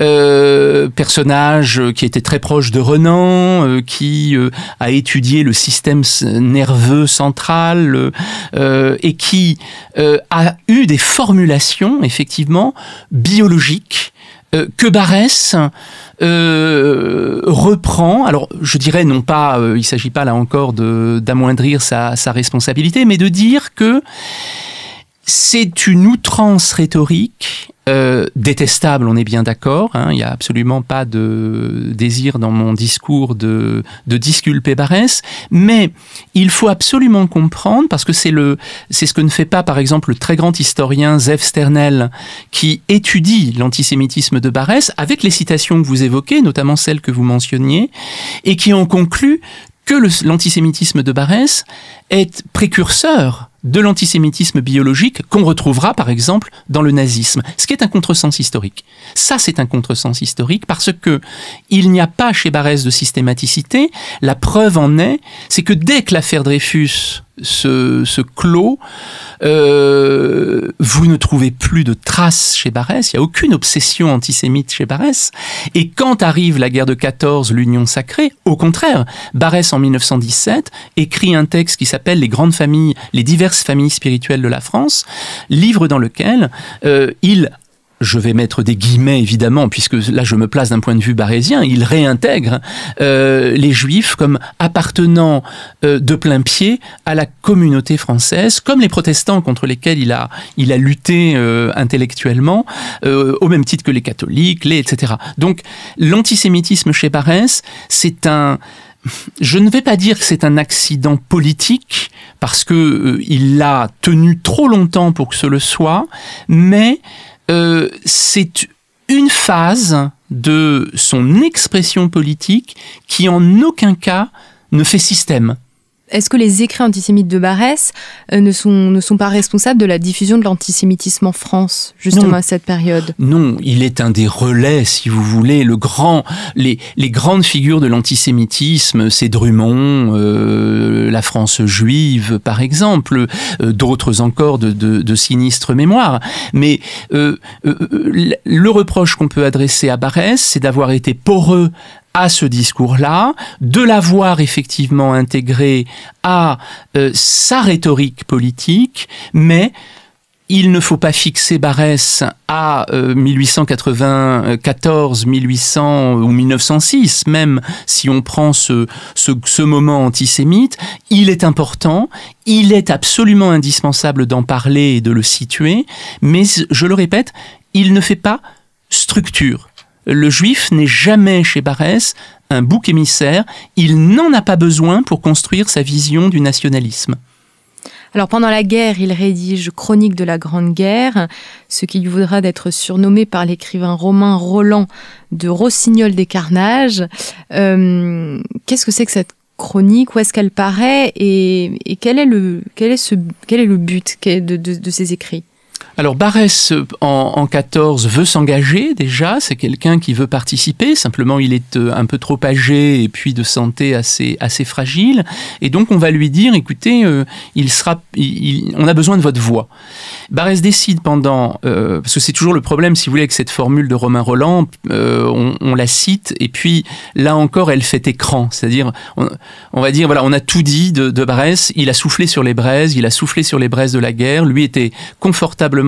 Euh, personnage qui était très proche de Renan, euh, qui euh, a étudié le système nerveux central et qui a eu des formulations effectivement biologiques que Barès reprend. Alors, je dirais non pas, il il s'agit pas là encore d'amoindrir sa, sa, responsabilité, mais de dire que c'est une outrance rhétorique euh, détestable, on est bien d'accord. Hein, il n'y a absolument pas de désir dans mon discours de, de disculper Barès, mais il faut absolument comprendre parce que c'est le c'est ce que ne fait pas par exemple le très grand historien Zev Sternel qui étudie l'antisémitisme de Barès avec les citations que vous évoquez, notamment celles que vous mentionniez, et qui en conclut que l'antisémitisme de Barès est précurseur de l'antisémitisme biologique qu'on retrouvera par exemple dans le nazisme, ce qui est un contresens historique. Ça, c'est un contresens historique parce que il n'y a pas chez Barès de systématicité. La preuve en est, c'est que dès que l'affaire Dreyfus se, se clôt, euh, vous ne trouvez plus de traces chez Barès, il n'y a aucune obsession antisémite chez Barès. Et quand arrive la guerre de 14, l'Union sacrée, au contraire, Barès en 1917 écrit un texte qui s'appelle Les grandes familles, les diverses familles spirituelles de la France, livre dans lequel euh, il je vais mettre des guillemets évidemment, puisque là je me place d'un point de vue barésien, il réintègre euh, les juifs comme appartenant euh, de plein pied à la communauté française, comme les protestants contre lesquels il a, lutté euh, intellectuellement, au même titre que les catholiques, les etc. Donc l'antisémitisme chez Barès, c'est un je ne vais pas dire que c'est un accident politique parce que il l'a tenu trop longtemps pour que ce le soit, mais euh, c'est une phase de son expression politique qui en aucun cas ne fait système. Est-ce que les écrits antisémites de Barès euh, ne, sont, ne sont pas responsables de la diffusion de l'antisémitisme en France, justement à cette période? Non, il est un des relais, si vous voulez. Le grand, les, les grandes figures de l'antisémitisme, c'est Drummond, euh, la France juive, par exemple, euh, d'autres encore de, de, de, sinistre mémoire. Mais le reproche qu'on peut adresser à Barès, c'est d'avoir été poreux à ce discours-là, de l'avoir effectivement intégré à euh, sa rhétorique politique, mais il ne faut pas fixer Barès à 1894, euh, 1800 ou 1906, même si on prend ce, ce, ce, moment antisémite. Il est important, il est absolument indispensable d'en parler et de le situer, mais je le répète, il ne fait pas structure le juif n'est jamais chez Barès un bouc émissaire, il n'en a pas besoin pour construire sa vision du nationalisme. Alors pendant la guerre, il rédige Chronique de la Grande Guerre, ce qui lui voudra d'être surnommé par l'écrivain romain Roland de Rossignol des Carnages. Euh, qu'est-ce que c'est que cette chronique? Où est-ce qu'elle paraît? Et, quel, est le, quel, est ce, quel est le but de, de, de ces écrits? Alors Barès en, en 14 veut s'engager déjà, c'est quelqu'un qui veut participer, simplement il est euh, un peu trop âgé et puis de santé assez, fragile, et donc on va lui dire, écoutez, euh, il sera, on a besoin de votre voix. Barès décide pendant, euh, parce que c'est toujours le problème, si vous voulez, avec cette formule de Romain Roland, on, la cite, et puis là encore elle fait écran, c'est-à-dire, on, va dire, voilà, on a tout dit de, de Barès, il a soufflé sur les braises, il a soufflé sur les braises de la guerre, lui était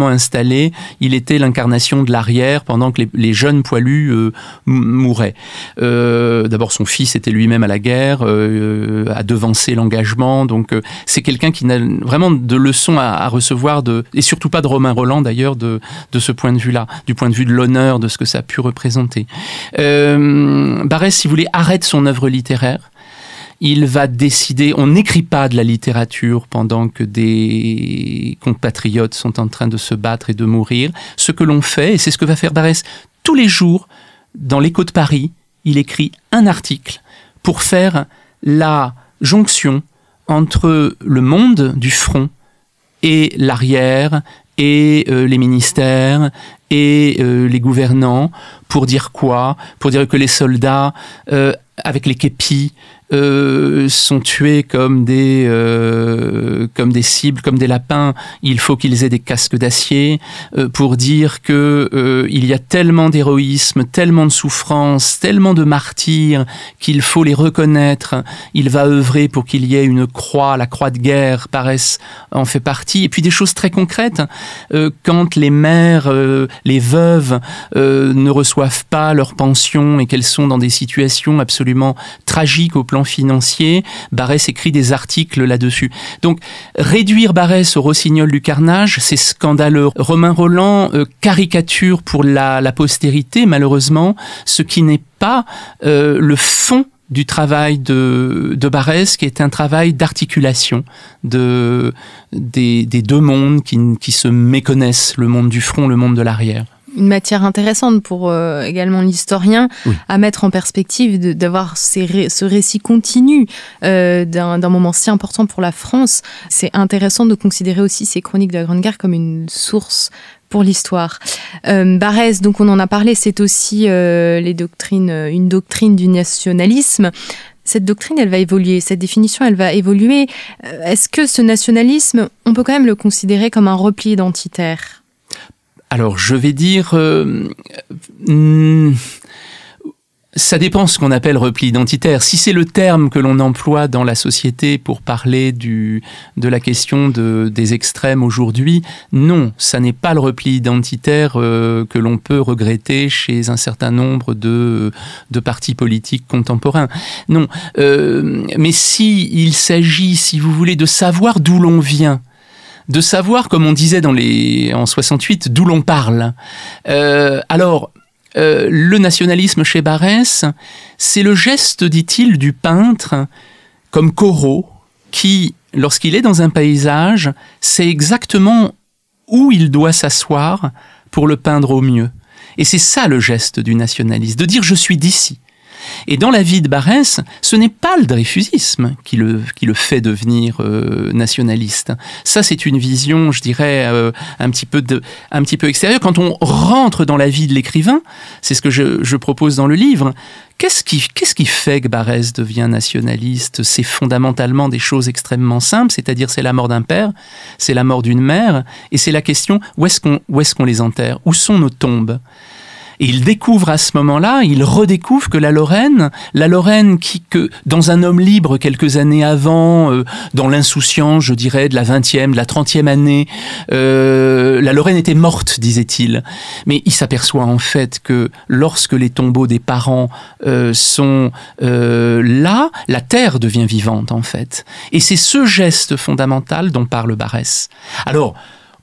installé, il était l'incarnation de l'arrière pendant que les, jeunes poilus euh, mouraient. Euh, d'abord, son fils était lui-même à la guerre, euh, a devancé l'engagement, donc c'est quelqu'un qui n'a vraiment de leçons à, recevoir, et surtout pas de Romain Roland d'ailleurs, de, de ce point de vue-là, du point de vue de l'honneur, de ce que ça a pu représenter. Barès, si vous voulez, arrête son œuvre littéraire il va décider, on n'écrit pas de la littérature pendant que des compatriotes sont en train de se battre et de mourir. Ce que l'on fait, et c'est ce que va faire Barès tous les jours, dans l'écho de Paris, il écrit un article pour faire la jonction entre le monde du front et l'arrière et euh, les ministères et euh, les gouvernants pour dire quoi? Pour dire que les soldats, euh, avec les képis, euh, sont tués comme des euh, comme des cibles, comme des lapins. Il faut qu'ils aient des casques d'acier euh, pour dire que euh, il y a tellement d'héroïsme, tellement de souffrance, tellement de martyrs qu'il faut les reconnaître. Il va œuvrer pour qu'il y ait une croix, la croix de guerre paraisse en fait partie. Et puis des choses très concrètes quand les mères, les veuves ne reçoivent pas leur pension et qu'elles sont dans des situations absolument tragiques au plan financier. Barès écrit des articles là-dessus. Donc, réduire Barès au rossignol du carnage, c'est scandaleux. Romain Roland euh, caricature pour la, postérité, malheureusement, ce qui n'est pas euh, le fond du travail de, de Barès, qui est un travail d'articulation de, des, deux mondes qui, qui se méconnaissent, le monde du front, le monde de l'arrière une matière intéressante pour euh, également l'historien à mettre en perspective d'avoir ce récit continu euh, d'un moment si important pour la France. C'est intéressant de considérer aussi ces chroniques de la Grande Guerre comme une source pour l'histoire. Euh, Barès, donc on en a parlé, c'est aussi euh, les doctrines, une doctrine du nationalisme. Cette doctrine, elle va évoluer, cette définition, elle va évoluer. Est-ce que ce nationalisme, on peut quand même le considérer comme un repli identitaire? Alors, je vais dire... Euh, hmm, ça dépend ce qu'on appelle repli identitaire. Si c'est le terme que l'on emploie dans la société pour parler du, de la question de, des extrêmes aujourd'hui, non, ça n'est pas le repli identitaire euh, que l'on peut regretter chez un certain nombre de, de partis politiques contemporains. Non, euh, mais si il s'agit, si vous voulez, de savoir d'où l'on vient, de savoir, comme on disait dans les, en 68, d'où l'on parle. Euh, alors, euh, le nationalisme chez Barès, c'est le geste, dit-il, du peintre, comme Corot, qui, lorsqu'il est dans un paysage, sait exactement où il doit s'asseoir pour le peindre au mieux. Et c'est ça le geste du nationaliste, de dire je suis d'ici. Et dans la vie de Barès, ce n'est pas le dreyfusisme qui le, qui le fait devenir euh, nationaliste. Ça, c'est une vision, je dirais, euh, un, petit peu de, un petit peu extérieure. Quand on rentre dans la vie de l'écrivain, c'est ce que je, je, propose dans le livre, qu'est-ce qui, qu'est-ce qui fait que Barès devient nationaliste? C'est fondamentalement des choses extrêmement simples, c'est-à-dire c'est la mort d'un père, c'est la mort d'une mère, et c'est la question où est-ce qu'on, où est-ce qu'on les enterre? Où sont nos tombes? Et il découvre à ce moment-là, il redécouvre que la Lorraine, la Lorraine qui, que dans un homme libre quelques années avant, euh, dans l'insouciance, je dirais, de la 20e, de la 30e année, euh, la Lorraine était morte, disait-il. Mais il s'aperçoit en fait que lorsque les tombeaux des parents euh, sont là, la terre devient vivante en fait. Et c'est ce geste fondamental dont parle Barès. Alors,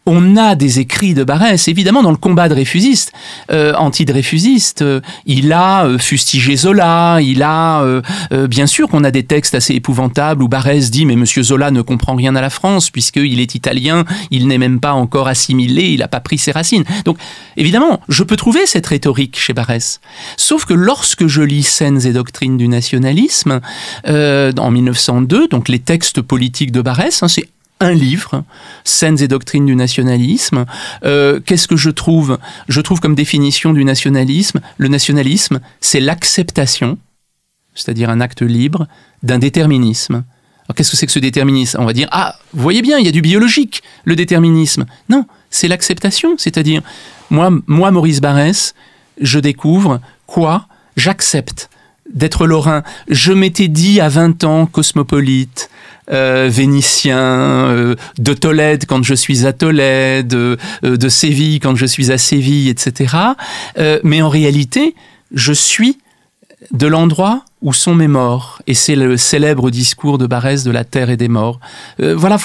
on a des écrits de Barès, évidemment dans le combat de réfusiste, euh, anti-dréfusiste, euh, il a euh, fustigé Zola, il a, euh, bien sûr qu'on a des textes assez épouvantables où Barès dit mais Monsieur Zola ne comprend rien à la France puisqu'il est italien, il n'est même pas encore assimilé, il n'a pas pris ses racines. Donc évidemment, je peux trouver cette rhétorique chez Barès. Sauf que lorsque je lis Scènes et doctrines du nationalisme en 1902, donc les textes politiques de Barès, hein, c'est un livre, Scènes et doctrines du nationalisme. Euh, qu'est-ce que je trouve? Je trouve comme définition du nationalisme, le nationalisme, c'est l'acceptation, c'est-à-dire un acte libre, d'un déterminisme. qu'est-ce que c'est que ce déterminisme? On va dire, ah, vous voyez bien, il y a du biologique, le déterminisme. Non, c'est l'acceptation, c'est-à-dire, moi, moi, Maurice Barrès, je découvre quoi? J'accepte d'être lorrain. Je m'étais dit à 20 ans cosmopolite, euh, vénitien, euh, de Tolède quand je suis à Tolède, euh, de Séville quand je suis à Séville, etc. mais en réalité, je suis de l'endroit où sont mes morts. Et c'est le célèbre discours de Barès de la terre et des morts. voilà,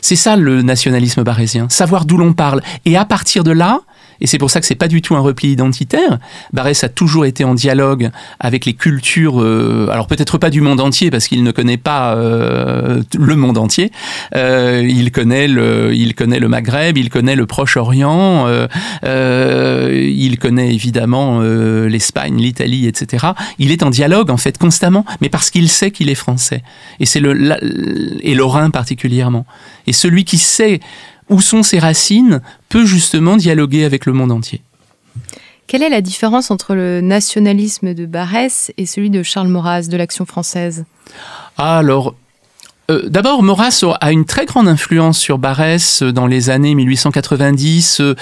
c'est ça le nationalisme barésien, savoir d'où l'on parle. Et à partir de là, et c'est pour ça que c'est pas du tout un repli identitaire. Barès a toujours été en dialogue avec les cultures, euh, alors peut-être pas du monde entier parce qu'il ne connaît pas euh, le monde entier. Euh, il connaît le, il connaît le Maghreb, il connaît le Proche-Orient, il connaît évidemment l'Espagne, l'Italie, etc. Il est en dialogue en fait constamment, mais parce qu'il sait qu'il est français. Et c'est le et lorrain particulièrement. Et celui qui sait où sont ses racines, peut justement dialoguer avec le monde entier. Quelle est la différence entre le nationalisme de Barès et celui de Charles Maurras de l'Action française? Alors, euh, d'abord, Maurras a une très grande influence sur Barès euh, dans les années 1890. Euh,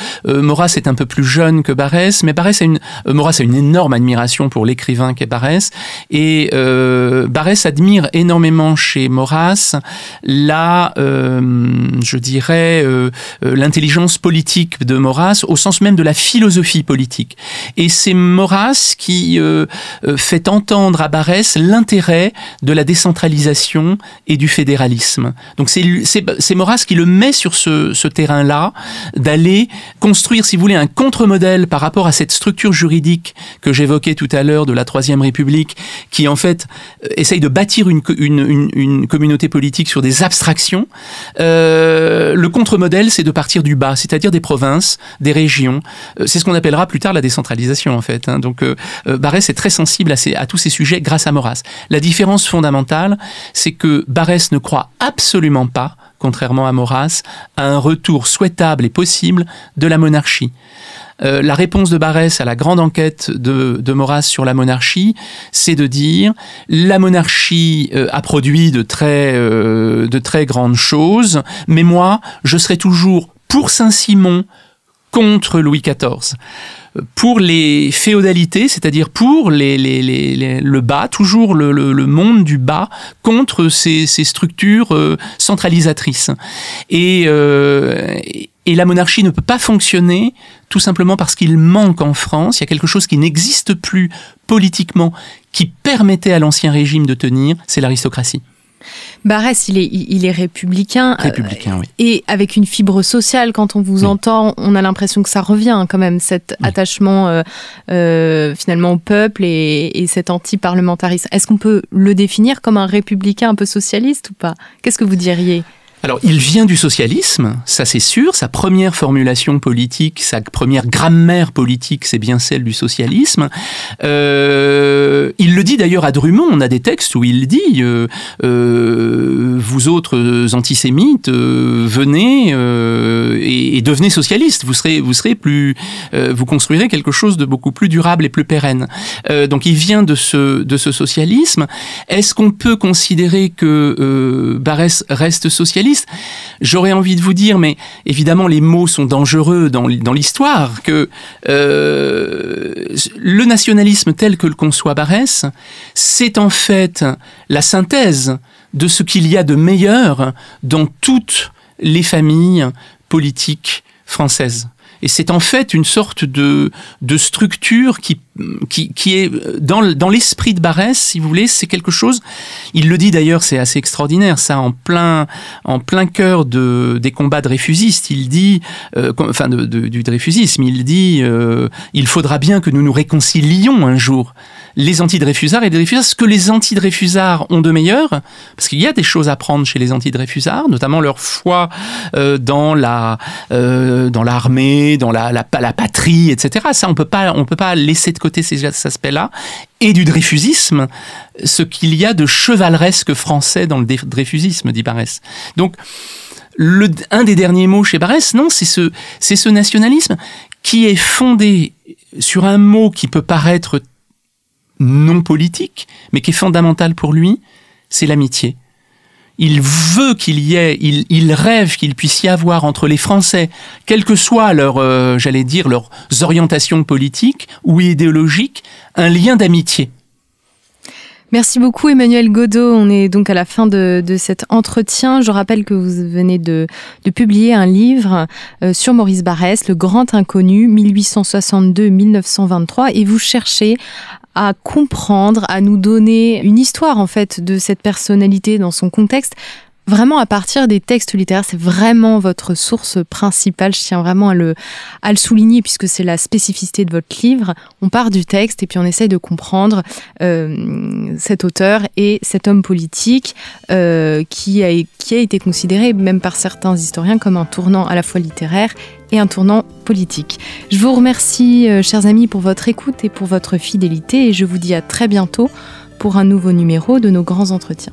Maurras est un peu plus jeune que Barès, mais Barès a une, a une énorme admiration pour l'écrivain qu'est Barès. Et Barès admire énormément chez Maurras la, je dirais, l'intelligence politique de Maurras, au sens même de la philosophie politique. Et c'est Maurras qui fait entendre à Barès l'intérêt de la décentralisation et du fédéralisme. Donc c'est Maurras qui le met sur ce, terrain-là, d'aller construire, si vous voulez, un contre-modèle par rapport à cette structure juridique que j'évoquais tout à l'heure de la Troisième République, qui en fait euh, essaye de bâtir une, une, une, communauté politique sur des abstractions. Euh, le contre-modèle, c'est de partir du bas, c'est-à-dire des provinces, des régions. Euh, c'est ce qu'on appellera plus tard la décentralisation, en fait. Hein. Donc euh, Barès est très sensible à, ces, à tous ces sujets grâce à Maurras. La différence fondamentale, c'est que Barès ne croit absolument pas, contrairement à Maurras, à un retour souhaitable et possible de la monarchie. Euh, la réponse de Barès à la grande enquête de, de Maurras sur la monarchie, c'est de dire la monarchie euh, a produit euh, de très grandes choses, mais moi, je serai toujours pour Saint-Simon contre Louis XIV pour les féodalités, c'est-à-dire pour les, le bas, toujours le, monde du bas, contre ces, structures euh, centralisatrices. Et, euh, et la monarchie ne peut pas fonctionner tout simplement parce qu'il manque en France, il y a quelque chose qui n'existe plus politiquement, qui permettait à l'ancien régime de tenir, c'est l'aristocratie. Barès, il est, il est républicain. Euh, républicain, oui. Et avec une fibre sociale, quand on vous entend, on a l'impression que ça revient quand même, cet attachement euh, euh, finalement au peuple et, et cet anti-parlementarisme. Est-ce qu'on peut le définir comme un républicain un peu socialiste ou pas? Qu'est-ce que vous diriez? Alors, il vient du socialisme, ça c'est sûr. Sa première formulation politique, sa première grammaire politique, c'est bien celle du socialisme. Euh, il le dit d'ailleurs à Drummond. On a des textes où il dit euh, euh, vous autres antisémites, venez et, et, devenez socialistes. Vous serez, vous serez plus, vous construirez quelque chose de beaucoup plus durable et plus pérenne. donc, il vient de ce de ce socialisme. Est-ce qu'on peut considérer que Barès reste socialiste? J'aurais envie de vous dire, mais évidemment les mots sont dangereux dans, l'histoire, que euh, le nationalisme tel que le conçoit Barès, c'est en fait la synthèse de ce qu'il y a de meilleur dans toutes les familles politiques françaises. Et c'est en fait une sorte de, de structure qui, qui, qui est dans, dans l'esprit de Barès, si vous voulez, c'est quelque chose. Il le dit d'ailleurs, c'est assez extraordinaire, ça, en plein, en plein cœur de, des combats de réfusistes. Il dit, euh, enfin, de, du réfusisme, il dit euh, il faudra bien que nous nous réconcilions un jour les anti-Dreyfusards et les Dreyfusards, ce que les anti-Dreyfusards ont de meilleur, parce qu'il y a des choses à prendre chez les anti-Dreyfusards, notamment leur foi euh, dans la euh, dans l'armée, dans la, la, la, patrie, etc. Ça, on peut pas on peut pas laisser de côté ces aspects-là. Et du dreyfusisme, ce qu'il y a de chevaleresque français dans le dreyfusisme, dit Barès. Donc, le, un des derniers mots chez Barès, non, c'est ce, c'est ce nationalisme qui est fondé sur un mot qui peut paraître non politique, mais qui est fondamental pour lui, c'est l'amitié. Il veut qu'il y ait, il, rêve qu'il puisse y avoir entre les Français, quelles que soient leurs, euh, j'allais dire, leurs orientations politiques ou idéologiques, un lien d'amitié. Merci beaucoup Emmanuel Godot. On est donc à la fin de, cet entretien. Je rappelle que vous venez de, publier un livre euh, sur Maurice Barrès, Le Grand Inconnu, 1862-1923, et vous cherchez à comprendre, à nous donner une histoire en fait de cette personnalité dans son contexte vraiment à partir des textes littéraires. C'est vraiment votre source principale. Je tiens vraiment à le, souligner puisque c'est la spécificité de votre livre. On part du texte et puis on essaye de comprendre euh, cet auteur et cet homme politique euh, qui, a, qui a été considéré même par certains historiens comme un tournant à la fois littéraire et un tournant politique. Je vous remercie, euh, chers amis, pour votre écoute et pour votre fidélité et je vous dis à très bientôt pour un nouveau numéro de nos grands entretiens.